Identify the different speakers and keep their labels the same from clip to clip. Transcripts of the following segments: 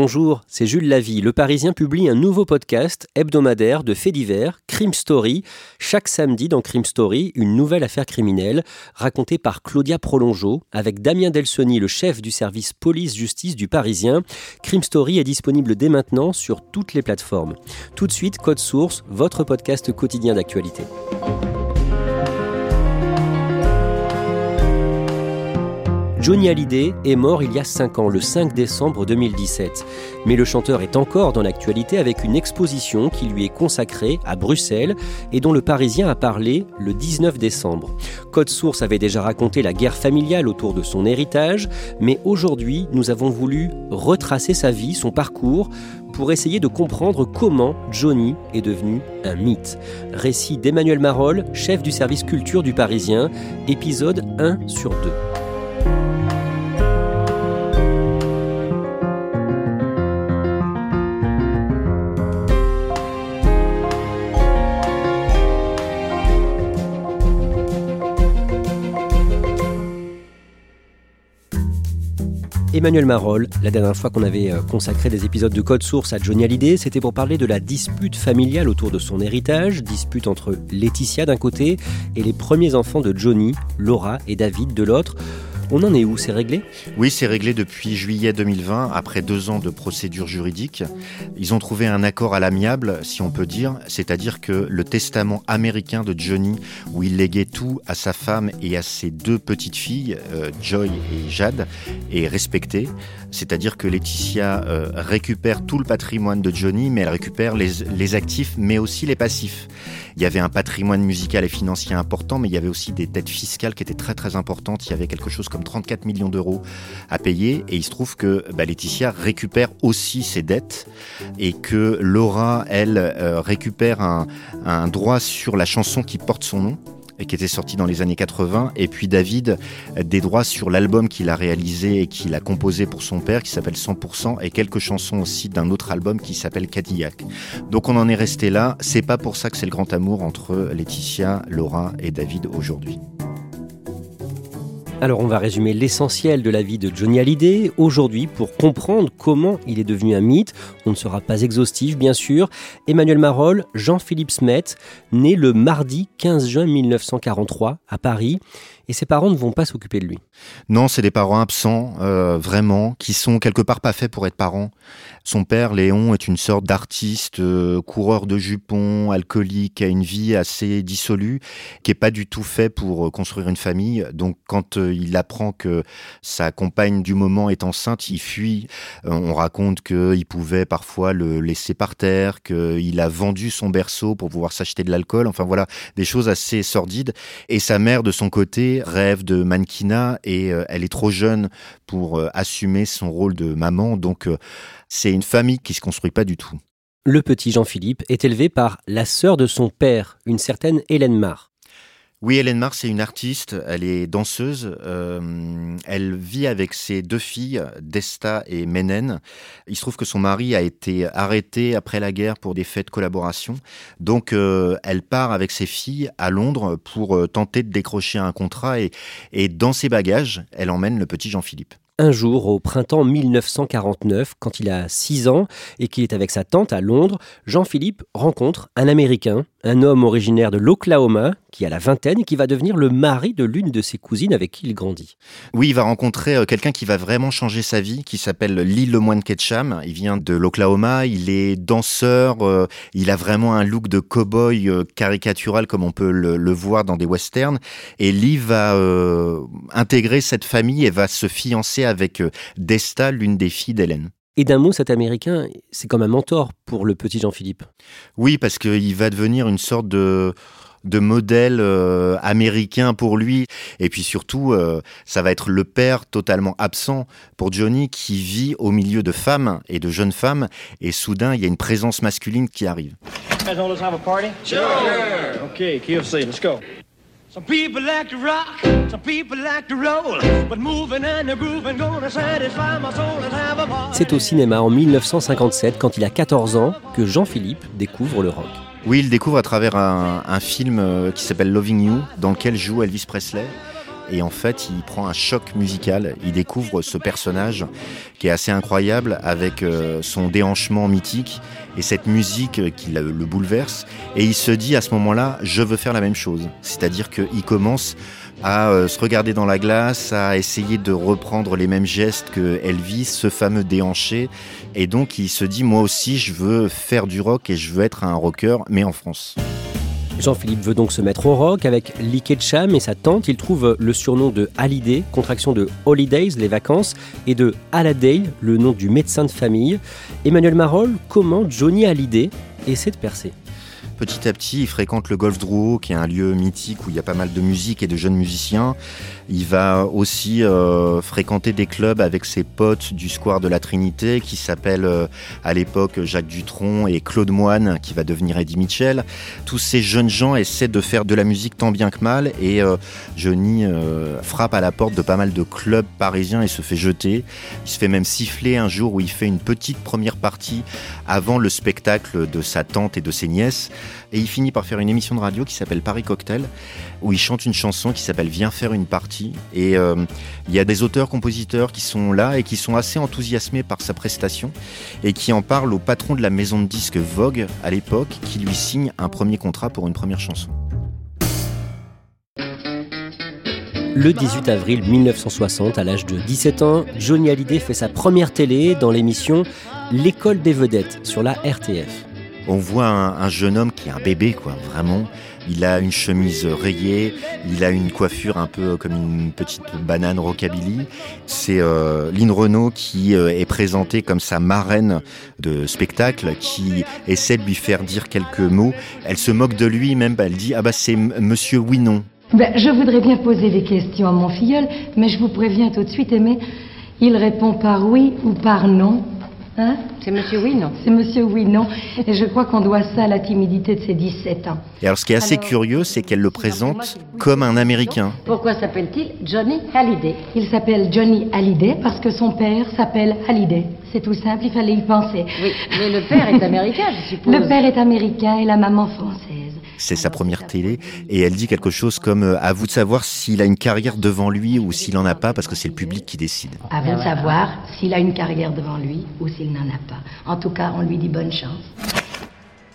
Speaker 1: Bonjour, c'est Jules Lavie. Le Parisien publie un nouveau podcast hebdomadaire de faits divers, Crime Story. Chaque samedi dans Crime Story, une nouvelle affaire criminelle racontée par Claudia Prolongeau avec Damien Delsoni, le chef du service police-justice du Parisien. Crime Story est disponible dès maintenant sur toutes les plateformes. Tout de suite, Code Source, votre podcast quotidien d'actualité. Johnny Hallyday est mort il y a 5 ans, le 5 décembre 2017. Mais le chanteur est encore dans l'actualité avec une exposition qui lui est consacrée à Bruxelles et dont le Parisien a parlé le 19 décembre. Code Source avait déjà raconté la guerre familiale autour de son héritage, mais aujourd'hui nous avons voulu retracer sa vie, son parcours, pour essayer de comprendre comment Johnny est devenu un mythe. Récit d'Emmanuel Marolles, chef du service culture du Parisien, épisode 1 sur 2. Emmanuel Marolles, la dernière fois qu'on avait euh, consacré des épisodes de Code Source à Johnny Hallyday, c'était pour parler de la dispute familiale autour de son héritage, dispute entre Laetitia d'un côté et les premiers enfants de Johnny, Laura et David de l'autre. On en est où C'est réglé?
Speaker 2: Oui, c'est réglé depuis juillet 2020, après deux ans de procédure juridique. Ils ont trouvé un accord à l'amiable, si on peut dire, c'est-à-dire que le testament américain de Johnny, où il léguait tout à sa femme et à ses deux petites filles, euh, Joy et Jade, est respecté. C'est-à-dire que Laetitia euh, récupère tout le patrimoine de Johnny, mais elle récupère les, actifs, mais aussi les passifs. Il y avait un patrimoine musical et financier important, mais il y avait aussi des dettes fiscales qui étaient très très importantes. Il y avait quelque chose comme 34 millions d'euros à payer, et il se trouve que bah, Laetitia récupère aussi ses dettes, et que Laura, elle, euh, récupère un, droit sur la chanson qui porte son nom qui était sorti dans les années 80, et puis David des droits sur l'album qu'il a réalisé et qu'il a composé pour son père, qui s'appelle 100%, et quelques chansons aussi d'un autre album qui s'appelle Cadillac. Donc on en est resté là. C'est pas pour ça que c'est le grand amour entre Laetitia, Laura et David aujourd'hui.
Speaker 1: Alors on va résumer l'essentiel de la vie de Johnny Hallyday aujourd'hui pour comprendre comment il est devenu un mythe. On ne sera pas exhaustif bien sûr. Emmanuel Marolles, Jean-Philippe Smet, né le mardi 15 juin 1943 à Paris et ses parents ne vont pas s'occuper de lui.
Speaker 2: Non, c'est des parents absents, euh, vraiment, qui sont quelque part pas faits pour être parents. Son père, Léon, est une sorte d'artiste, euh, coureur de jupons, alcoolique, a une vie assez dissolue, qui est pas du tout fait pour euh, construire une famille. Donc, quand il apprend que sa compagne du moment est enceinte, il fuit. On raconte qu'il pouvait parfois le laisser par terre, qu'il a vendu son berceau pour pouvoir s'acheter de l'alcool. Enfin voilà, des choses assez sordides. Et sa mère, de son côté, rêve de mannequinat et euh, elle est trop jeune pour euh, assumer son rôle de maman. Donc euh, c'est une famille qui se construit pas du tout.
Speaker 1: Le petit Jean-Philippe est élevé par la sœur de son père, une certaine Hélène Marr.
Speaker 2: Oui, Hélène Mars est une artiste, elle est danseuse, euh, elle vit avec ses deux filles, Desta et Menen. Il se trouve que son mari a été arrêté après la guerre pour des faits de collaboration. Donc euh, elle part avec ses filles à Londres pour euh, tenter de décrocher un contrat et, et dans ses bagages, elle emmène le petit Jean-Philippe.
Speaker 1: Un jour, au printemps 1949, quand il a 6 ans et qu'il est avec sa tante à Londres, Jean-Philippe rencontre un Américain, un homme originaire de l'Oklahoma qui a la vingtaine et qui va devenir le mari de l'une de ses cousines avec qui il grandit.
Speaker 2: Oui, il va rencontrer euh, quelqu'un qui va vraiment changer sa vie, qui s'appelle Lee Lemoine Ketcham. Il vient de l'Oklahoma, il est danseur, euh, il a vraiment un look de cow-boy euh, caricatural comme on peut le, voir dans des westerns. Et Lee va intégrer cette famille et va se fiancer avec Desta, l'une des filles d'Hélène.
Speaker 1: Et d'un mot, cet Américain, c'est comme un mentor pour le petit Jean-Philippe.
Speaker 2: Oui, parce qu'il va devenir une sorte de de modèle euh, américain pour lui. Et puis surtout, euh, ça va être le père totalement absent pour Johnny qui vit au milieu de femmes et de jeunes femmes. Et soudain, il y a une présence masculine qui arrive.
Speaker 1: C'est au cinéma en 1957, quand il a 14 ans, que Jean-Philippe découvre le rock.
Speaker 2: Oui, il découvre à travers un, film euh, qui s'appelle Loving You, dans lequel joue Elvis Presley. Et en fait, il prend un choc musical. Il découvre ce personnage qui est assez incroyable avec euh, son déhanchement mythique et cette musique qui le bouleverse. Et il se dit à ce moment-là, je veux faire la même chose. C'est-à-dire qu'il commence à euh, se regarder dans la glace, à essayer de reprendre les mêmes gestes que Elvis, ce fameux déhanché. Et donc il se dit, moi aussi, je veux faire du rock et je veux être un rocker, mais en France.
Speaker 1: Jean-Philippe veut donc se mettre au rock avec Lee Ketcham et sa tante. Il trouve le surnom de Hallyday, contraction de Holidays, les vacances, et de Halliday, le nom du médecin de famille. Emmanuel Marol, comment Johnny Hallyday essaie de percer?
Speaker 2: Petit à petit, il fréquente le Golf Drouot, qui est un lieu mythique où il y a pas mal de musique et de jeunes musiciens. Il va aussi euh, fréquenter des clubs avec ses potes du Square de la Trinité, qui s'appellent euh, à l'époque Jacques Dutronc et Claude Moine, qui va devenir Eddie Mitchell. Tous ces jeunes gens essaient de faire de la musique tant bien que mal, et euh, Johnny frappe à la porte de pas mal de clubs parisiens et se fait jeter. Il se fait même siffler un jour où il fait une petite première partie avant le spectacle de sa tante et de ses nièces. Et il finit par faire une émission de radio qui s'appelle Paris Cocktail, où il chante une chanson qui s'appelle Viens faire une partie. Et euh, il y a des auteurs-compositeurs qui sont là et qui sont assez enthousiasmés par sa prestation et qui en parlent au patron de la maison de disques Vogue à l'époque, qui lui signe un premier contrat pour une première chanson.
Speaker 1: Le 18 avril 1960, à l'âge de 17 ans, Johnny Hallyday fait sa première télé dans l'émission L'école des vedettes sur la RTF
Speaker 2: on voit un, jeune homme qui est un bébé, quoi, vraiment. Il a une chemise rayée, il a une coiffure un peu comme une petite banane rockabilly. C'est euh, Lynn Renault qui euh, est présentée comme sa marraine de spectacle, qui essaie de lui faire dire quelques mots. Elle se moque de lui, même, elle dit ah bah c'est Monsieur Winon.
Speaker 3: Ben, je voudrais bien poser des questions à mon filleul, mais je vous préviens tout de suite, Aimé, il répond par oui ou par non.
Speaker 4: Hein c'est Monsieur Oui, non
Speaker 3: C'est Monsieur Oui, non. Et je crois qu'on doit ça à la timidité de ses 17 ans.
Speaker 2: Et alors, ce qui est assez curieux, c'est qu'elle le présente comme un Américain.
Speaker 4: Pourquoi s'appelle-t-il Johnny Hallyday
Speaker 3: Il s'appelle Johnny Hallyday parce que son père s'appelle Hallyday. C'est tout simple, il fallait y penser.
Speaker 4: Oui, mais le père est américain, je suppose.
Speaker 3: Le père est américain et la maman française
Speaker 2: c'est sa première télé, et elle dit quelque chose comme euh, à vous de savoir s'il a une carrière devant lui ou s'il n'en a pas, parce que c'est le public qui décide.
Speaker 3: À vous de savoir s'il a une carrière devant lui ou s'il n'en a pas. En tout cas, on lui dit bonne chance.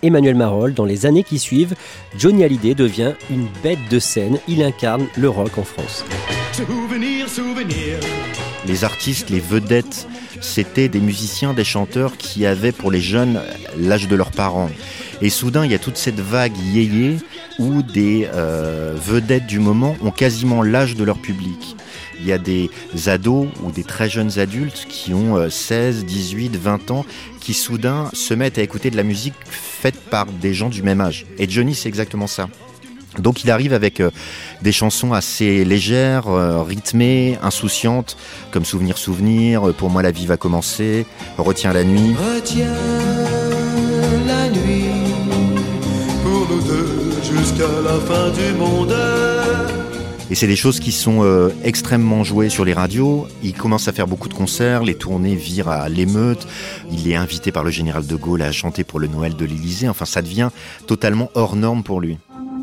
Speaker 1: Emmanuel Marol, dans les années qui suivent, Johnny Hallyday devient une bête de scène. Il incarne le rock en France.
Speaker 2: Les artistes, les vedettes, c'était des musiciens, des chanteurs qui avaient pour les jeunes l'âge de leurs parents. Et soudain, il y a toute cette vague yéyé où des euh, vedettes du moment ont quasiment l'âge de leur public. Il y a des ados ou des très jeunes adultes qui ont 16, 18, 20 ans qui soudain se mettent à écouter de la musique faite par des gens du même âge. Et Johnny, c'est exactement ça. Donc il arrive avec euh, des chansons assez légères, euh, rythmées, insouciantes, comme Souvenir, Souvenir, Pour moi la vie va commencer, Retiens la nuit.
Speaker 5: Retiens la nuit pour nous deux jusqu'à la fin du monde.
Speaker 2: Et c'est des choses qui sont euh, extrêmement jouées sur les radios. Il commence à faire beaucoup de concerts, les tournées virent à l'émeute. Il est invité par le général de Gaulle à chanter pour le Noël de l'Élysée. Enfin, ça devient totalement hors norme pour lui.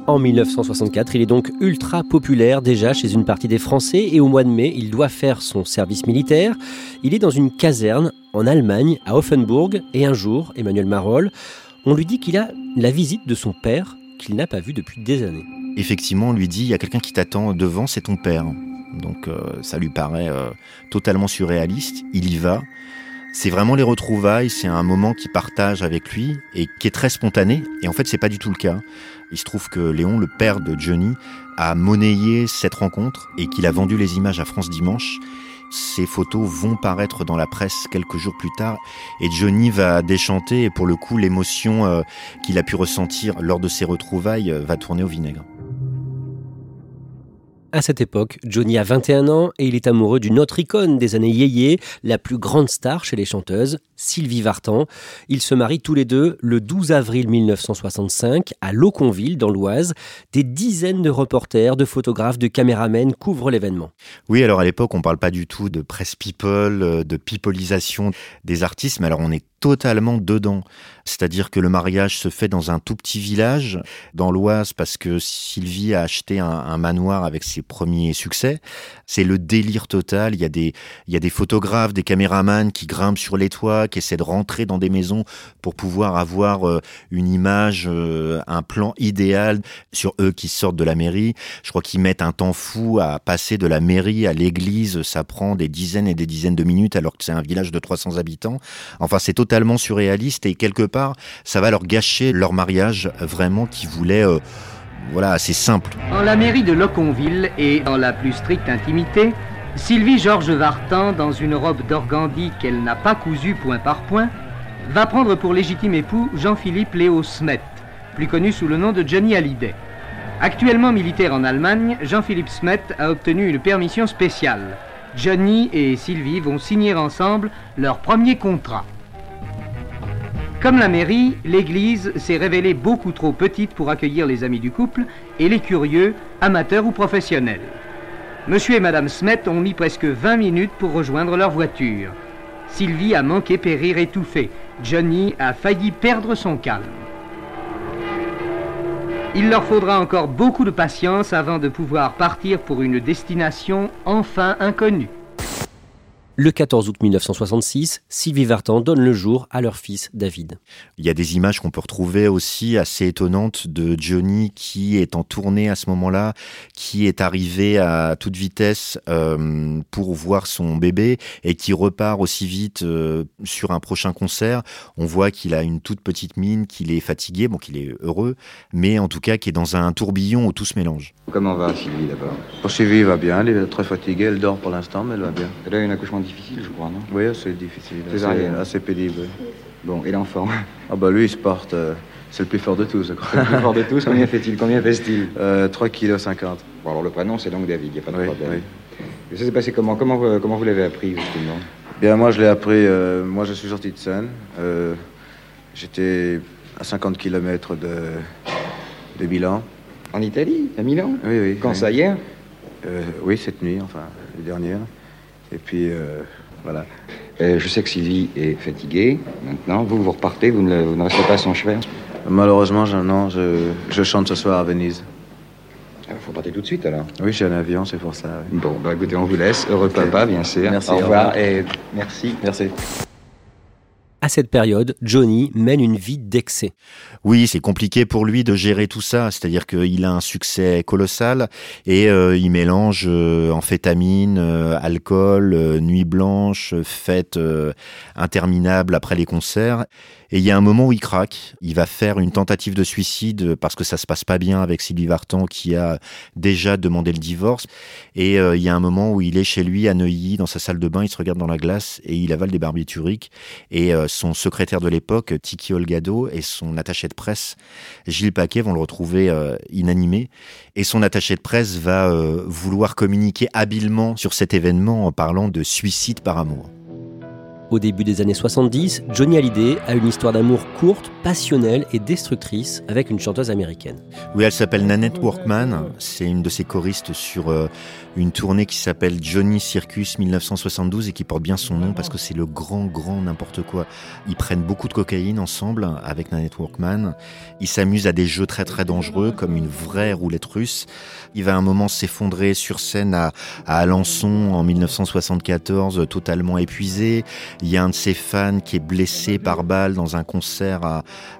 Speaker 1: En 1964, il est donc ultra populaire déjà chez une partie des Français et au mois de mai, il doit faire son service militaire. Il est dans une caserne en Allemagne, à Offenburg, et un jour, Emmanuel Marolles, on lui dit qu'il a la visite de son père qu'il n'a pas vu depuis des années.
Speaker 2: Effectivement, on lui dit, il y a quelqu'un qui t'attend devant, c'est ton père. Donc euh, ça lui paraît euh, totalement surréaliste. Il y va. C'est vraiment les retrouvailles, c'est un moment qu'il partage avec lui et qui est très spontané. Et en fait, c'est pas du tout le cas. Il se trouve que Léon, le père de Johnny, a monnayé cette rencontre et qu'il a vendu les images à France Dimanche. Ces photos vont paraître dans la presse quelques jours plus tard et Johnny va déchanter et pour le coup l'émotion euh, qu'il a pu ressentir lors de ces retrouvailles va tourner au vinaigre.
Speaker 1: À cette époque, Johnny a 21 ans et il est amoureux d'une autre icône des années yéyé, la plus grande star chez les chanteuses, Sylvie Vartan. Ils se marient tous les deux le 12 avril 1965 à Loconville, dans l'Oise. Des dizaines de reporters, de photographes, de caméramens couvrent l'événement.
Speaker 2: Oui, alors à l'époque, on ne parle pas du tout de presse people, euh, de peopleisation des artistes, mais alors on est totalement dedans. C'est-à-dire que le mariage se fait dans un tout petit village, dans l'Oise, parce que Sylvie a acheté un, manoir avec ses premiers succès. C'est le délire total. Il y, a des, il y a des photographes, des caméramans qui grimpent sur les toits, qui essaient de rentrer dans des maisons pour pouvoir avoir euh, une image, euh, un plan idéal sur eux qui sortent de la mairie. Je crois qu'ils mettent un temps fou à passer de la mairie à l'église. Ça prend des dizaines et des dizaines de minutes alors que c'est un village de 300 habitants. Enfin, c'est totalement surréaliste et quelque part, ça va leur gâcher leur mariage vraiment qui voulait... Euh, voilà, assez simple.
Speaker 6: En la mairie de Loconville et dans la plus stricte intimité, Sylvie Georges Vartan, dans une robe d'organdi qu'elle n'a pas cousue point par point, va prendre pour légitime époux Jean-Philippe Léo Smet, plus connu sous le nom de Johnny Hallyday. Actuellement militaire en Allemagne, Jean-Philippe Smet a obtenu une permission spéciale. Johnny et Sylvie vont signer ensemble leur premier contrat. Comme la mairie, l'église s'est révélée beaucoup trop petite pour accueillir les amis du couple et les curieux, amateurs ou professionnels. Monsieur et Madame Smet ont mis presque 20 minutes pour rejoindre leur voiture. Sylvie a manqué périr étouffée. Johnny a failli perdre son calme. Il leur faudra encore beaucoup de patience avant de pouvoir partir pour une destination enfin inconnue.
Speaker 1: Le 14 août 1966, Sylvie Vartan donne le jour à leur fils David.
Speaker 2: Il y a des images qu'on peut retrouver aussi assez étonnantes de Johnny qui est en tournée à ce moment-là, qui est arrivé à toute vitesse euh, pour voir son bébé et qui repart aussi vite euh, sur un prochain concert. On voit qu'il a une toute petite mine, qu'il est fatigué, bon qu'il est heureux, mais en tout cas qu'il est dans un tourbillon où tout se mélange.
Speaker 7: Comment va Sylvie d'abord?
Speaker 8: Sylvie va bien, elle est très fatiguée, elle dort pour l'instant, mais elle va bien.
Speaker 7: Elle a eu un accouchement difficile, je crois, non?
Speaker 8: Oui, c'est difficile, assez, assez, pénible.
Speaker 7: Bon, et l'enfant
Speaker 8: Ah bah lui, il se porte, euh, c'est le plus fort de tous, je crois.
Speaker 7: Le plus fort de tous, combien fait-il Combien pèse-t-il?
Speaker 8: Euh, 3 kg 50.
Speaker 7: Bon, alors le prénom, c'est donc David, il n'y a pas de
Speaker 8: oui,
Speaker 7: problème.
Speaker 8: Oui.
Speaker 7: Et ça s'est passé comment? Comment vous, comment vous l'avez appris, justement?
Speaker 8: Bien, moi, je l'ai appris, euh, moi, je suis sorti de scène. Euh, J'étais à 50 km de, de Milan.
Speaker 7: En Italie À Milan?
Speaker 8: Oui, oui.
Speaker 7: Quand
Speaker 8: oui.
Speaker 7: ça, hier
Speaker 8: Oui, cette nuit, enfin, les dernières. Et puis, euh, voilà.
Speaker 7: Euh, je sais que Sylvie est fatiguée maintenant. Vous, vous repartez, vous ne, vous ne restez pas à son chevet
Speaker 8: Malheureusement, je, non, je, je, chante ce soir à Venise.
Speaker 7: Il faut partir tout de suite alors
Speaker 8: Oui, j'ai un avion, c'est pour ça. Oui.
Speaker 7: Bon, bah écoutez, on vous laisse. Heureux
Speaker 8: Okay.
Speaker 7: papa, bien sûr.
Speaker 8: Merci,
Speaker 7: Au
Speaker 8: au
Speaker 7: revoir
Speaker 8: revoir.
Speaker 7: et merci.
Speaker 8: Merci.
Speaker 1: À cette période, Johnny mène une vie d'excès.
Speaker 2: Oui, c'est compliqué pour lui de gérer tout ça, c'est-à-dire qu'il a un succès colossal et euh, il mélange euh, amphétamine, euh, alcool, euh, nuit blanche, fêtes interminables après les concerts. Et il y a un moment où il craque, il va faire une tentative de suicide parce que ça se passe pas bien avec Sylvie Vartan qui a déjà demandé le divorce. Et euh, il y a un moment où il est chez lui à Neuilly, dans sa salle de bain, il se regarde dans la glace et il avale des barbituriques. Et euh, son secrétaire de l'époque, Tiki Olgado, et son attaché de presse, Gilles Paquet, vont le retrouver euh, inanimé. Et son attaché de presse va vouloir communiquer habilement sur cet événement en parlant de suicide par amour.
Speaker 1: Au début des années 70, Johnny Hallyday a une histoire d'amour courte, passionnelle et destructrice avec une chanteuse américaine.
Speaker 2: Oui, elle s'appelle Nanette Workman. C'est une de ses choristes sur euh, une tournée qui s'appelle Johnny Circus 1972 et qui porte bien son nom parce que c'est le grand, grand n'importe quoi. Ils prennent beaucoup de cocaïne ensemble avec Nanette Workman. Ils s'amusent à des jeux très, très dangereux comme une vraie roulette russe. Il va un moment s'effondrer sur scène à, à Alençon en 1974, totalement épuisé. Il y a un de ses fans qui est blessé par balle dans un concert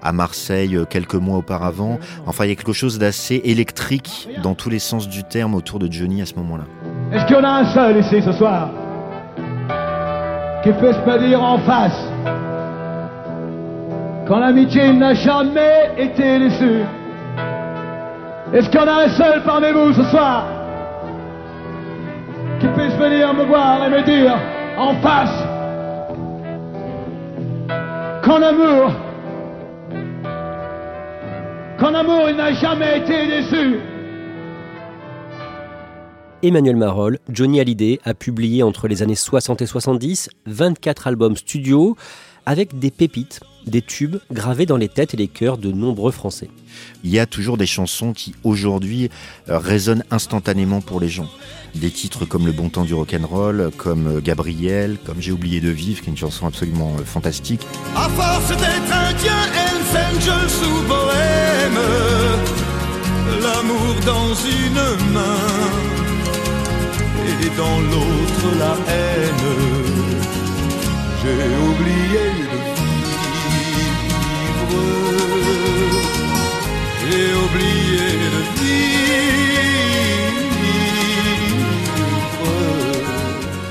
Speaker 2: à, Marseille euh, quelques mois auparavant. Enfin, il y a quelque chose d'assez électrique dans tous les sens du terme autour de Johnny à ce moment-là.
Speaker 9: Est-ce qu'il y en a un seul ici ce soir qui puisse me dire en face quand l'amitié n'a jamais été déçue Est-ce qu'il y a un seul parmi vous ce soir qui puisse venir me voir et me dire en face qu'en amour, qu'en amour il n'a jamais été déçu.
Speaker 1: Emmanuel Marolles, Johnny Hallyday a publié entre les années 60 et 70 24 albums studio avec des pépites, des tubes gravés dans les têtes et les cœurs de nombreux Français.
Speaker 2: Il y a toujours des chansons qui aujourd'hui euh, résonnent instantanément pour les gens. Des titres comme Le bon temps du rock'n'roll, comme euh, Gabriel, comme J'ai oublié de vivre, qui est une chanson absolument euh, fantastique.
Speaker 5: À force d'être indien, Hells Angels sous bohème, l'amour dans une main et dans l'autre la haine. J'ai oublié de vivre, j'ai oublié de vivre.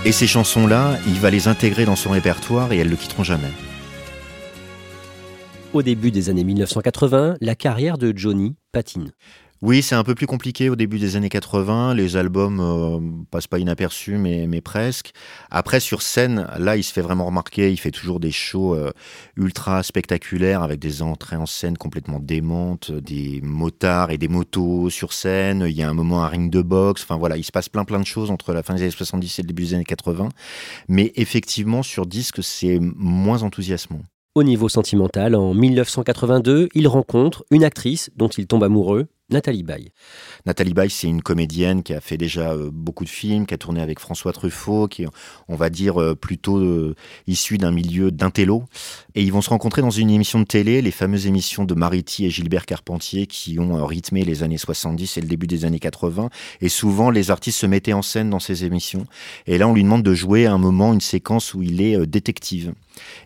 Speaker 2: Et ces chansons-là, il va les intégrer dans son répertoire et elles le quitteront jamais.
Speaker 1: Au début des années 1980, la carrière de Johnny patine.
Speaker 2: Oui, c'est un peu plus compliqué au début des années 80. Les albums euh, passent pas inaperçus, mais, presque. Après, sur scène, là, il se fait vraiment remarquer. Il fait toujours des shows euh, ultra spectaculaires avec des entrées en scène complètement démentes, des motards et des motos sur scène. Il y a un moment un ring de boxe. Enfin voilà, il se passe plein plein de choses entre la fin des années 70 et le début des années 80. Mais effectivement, sur disque, c'est moins enthousiasmant.
Speaker 1: Au niveau sentimental, en 1982, il rencontre une actrice dont il tombe amoureux, Nathalie Baye.
Speaker 2: Nathalie Baye, c'est une comédienne qui a fait déjà euh, beaucoup de films, qui a tourné avec François Truffaut, qui est, on va dire, euh, plutôt euh, issu d'un milieu d'intello. Et ils vont se rencontrer dans une émission de télé, les fameuses émissions de Mariti et Gilbert Carpentier, qui ont rythmé les années 70 et le début des années 80. Et souvent, les artistes se mettaient en scène dans ces émissions. Et là, on lui demande de jouer à un moment une séquence où il est détective.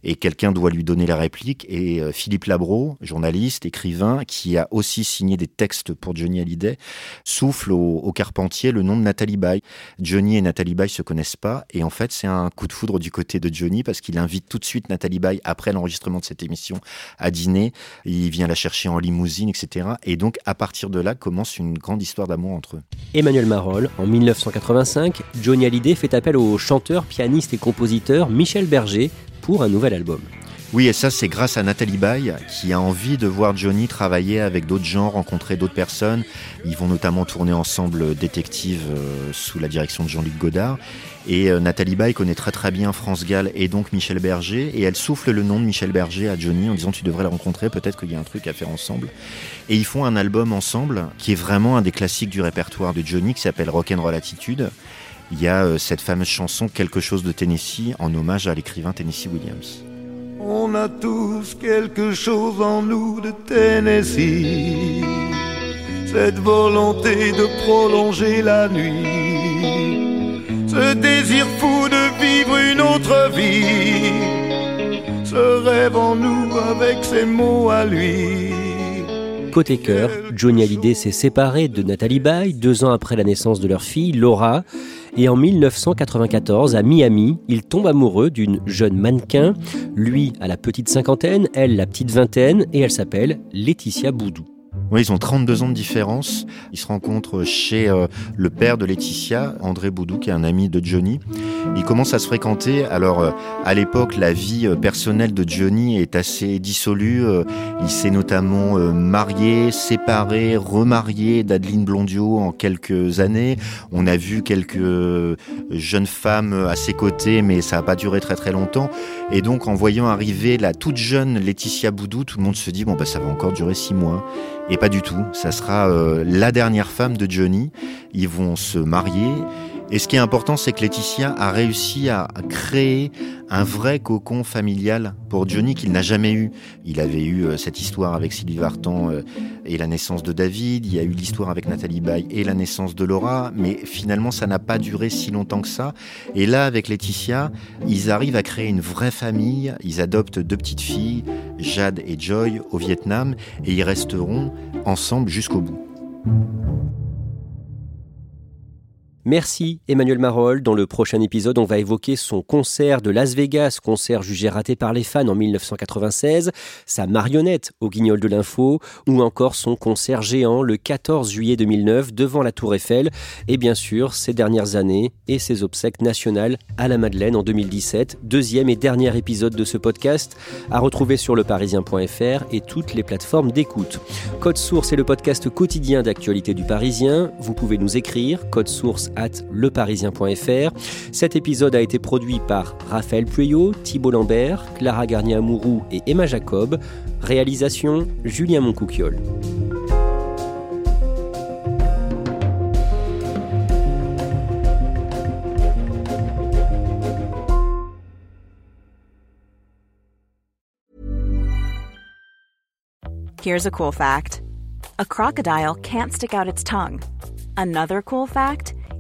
Speaker 2: Et quelqu'un doit lui donner la réplique. Et Philippe Labro, journaliste, écrivain, qui a aussi signé des textes pour Johnny Hallyday, souffle au, Carpentier le nom de Nathalie Baye. Johnny et Nathalie Baye se connaissent pas. Et en fait, c'est un coup de foudre du côté de Johnny parce qu'il invite tout de suite Nathalie Baye après l'enregistrement de cette émission à dîner. Il vient la chercher en limousine, etc. Et donc, à partir de là, commence une grande histoire d'amour entre eux.
Speaker 1: Emmanuel Marolles, en 1985, Johnny Hallyday fait appel au chanteur, pianiste et compositeur Michel Berger pour un nouvel album.
Speaker 2: Oui, et ça, c'est grâce à Nathalie Baye qui a envie de voir Johnny travailler avec d'autres gens, rencontrer d'autres personnes. Ils vont notamment tourner ensemble Détective euh, sous la direction de Jean-Luc Godard. Et euh, Nathalie Baye connaît très très bien France Gall et donc Michel Berger. Et elle souffle le nom de Michel Berger à Johnny en disant Tu devrais le rencontrer, peut-être qu'il y a un truc à faire ensemble. Et ils font un album ensemble qui est vraiment un des classiques du répertoire de Johnny qui s'appelle Rock'n'Roll Attitude. Il y a euh, cette fameuse chanson Quelque chose de Tennessee en hommage à l'écrivain Tennessee Williams.
Speaker 5: On a tous quelque chose en nous de Tennessee. Cette volonté de prolonger la nuit. Ce désir fou de vivre une autre vie. Ce rêve en nous avec ses mots à lui.
Speaker 1: Côté cœur, Johnny Hallyday s'est séparé de Nathalie Baye deux ans après la naissance de leur fille, Laura. Et en 1994, à Miami, il tombe amoureux d'une jeune mannequin, lui à la petite cinquantaine, elle la petite vingtaine, et elle s'appelle Laetitia Boudou.
Speaker 2: Ils ont 32 ans de différence. Ils se rencontrent chez euh, le père de Laetitia, André Boudou, qui est un ami de Johnny. Ils commencent à se fréquenter. Alors, euh, à l'époque, la vie euh, personnelle de Johnny est assez dissolue. il s'est notamment marié, séparé, remarié d'Adeline Blondio en quelques années. On a vu quelques jeunes femmes à ses côtés, mais ça n'a pas duré très très longtemps. Et donc, en voyant arriver la toute jeune Laetitia Boudou, tout le monde se dit, bon, bah, ça va encore durer six mois. Et pas du tout. Ça sera euh, la dernière femme de Johnny. Ils vont se marier. Et ce qui est important, c'est que Laetitia a réussi à créer un vrai cocon familial pour Johnny qu'il n'a jamais eu. Il avait eu euh, cette histoire avec Sylvie Vartan euh, et la naissance de David, il y a eu l'histoire avec Nathalie Baye et la naissance de Laura, mais finalement ça n'a pas duré si longtemps que ça. Et là, avec Laetitia, ils arrivent à créer une vraie famille, ils adoptent deux petites filles, Jade et Joy, au Vietnam, et ils resteront ensemble jusqu'au bout.
Speaker 1: Merci Emmanuel Marol. Dans le prochain épisode, on va évoquer son concert de Las Vegas, concert jugé raté par les fans en 1996, sa marionnette au guignol de l'info, ou encore son concert géant le 14 juillet 2009 devant la Tour Eiffel, et bien sûr ses dernières années et ses obsèques nationales à la Madeleine en 2017. Deuxième et dernier épisode de ce podcast à retrouver sur leparisien.fr et toutes les plateformes d'écoute. Code Source est le podcast quotidien d'actualité du Parisien. Vous pouvez nous écrire, code source at leparisien.fr. Cet épisode a été produit par Raphaël Pueyo, Thibault Lambert, Clara Garnier-Amouroux et Emma Jacob. Réalisation Julien Moncouquiole.
Speaker 10: Here's a cool fact a crocodile can't stick out its tongue. Another cool fact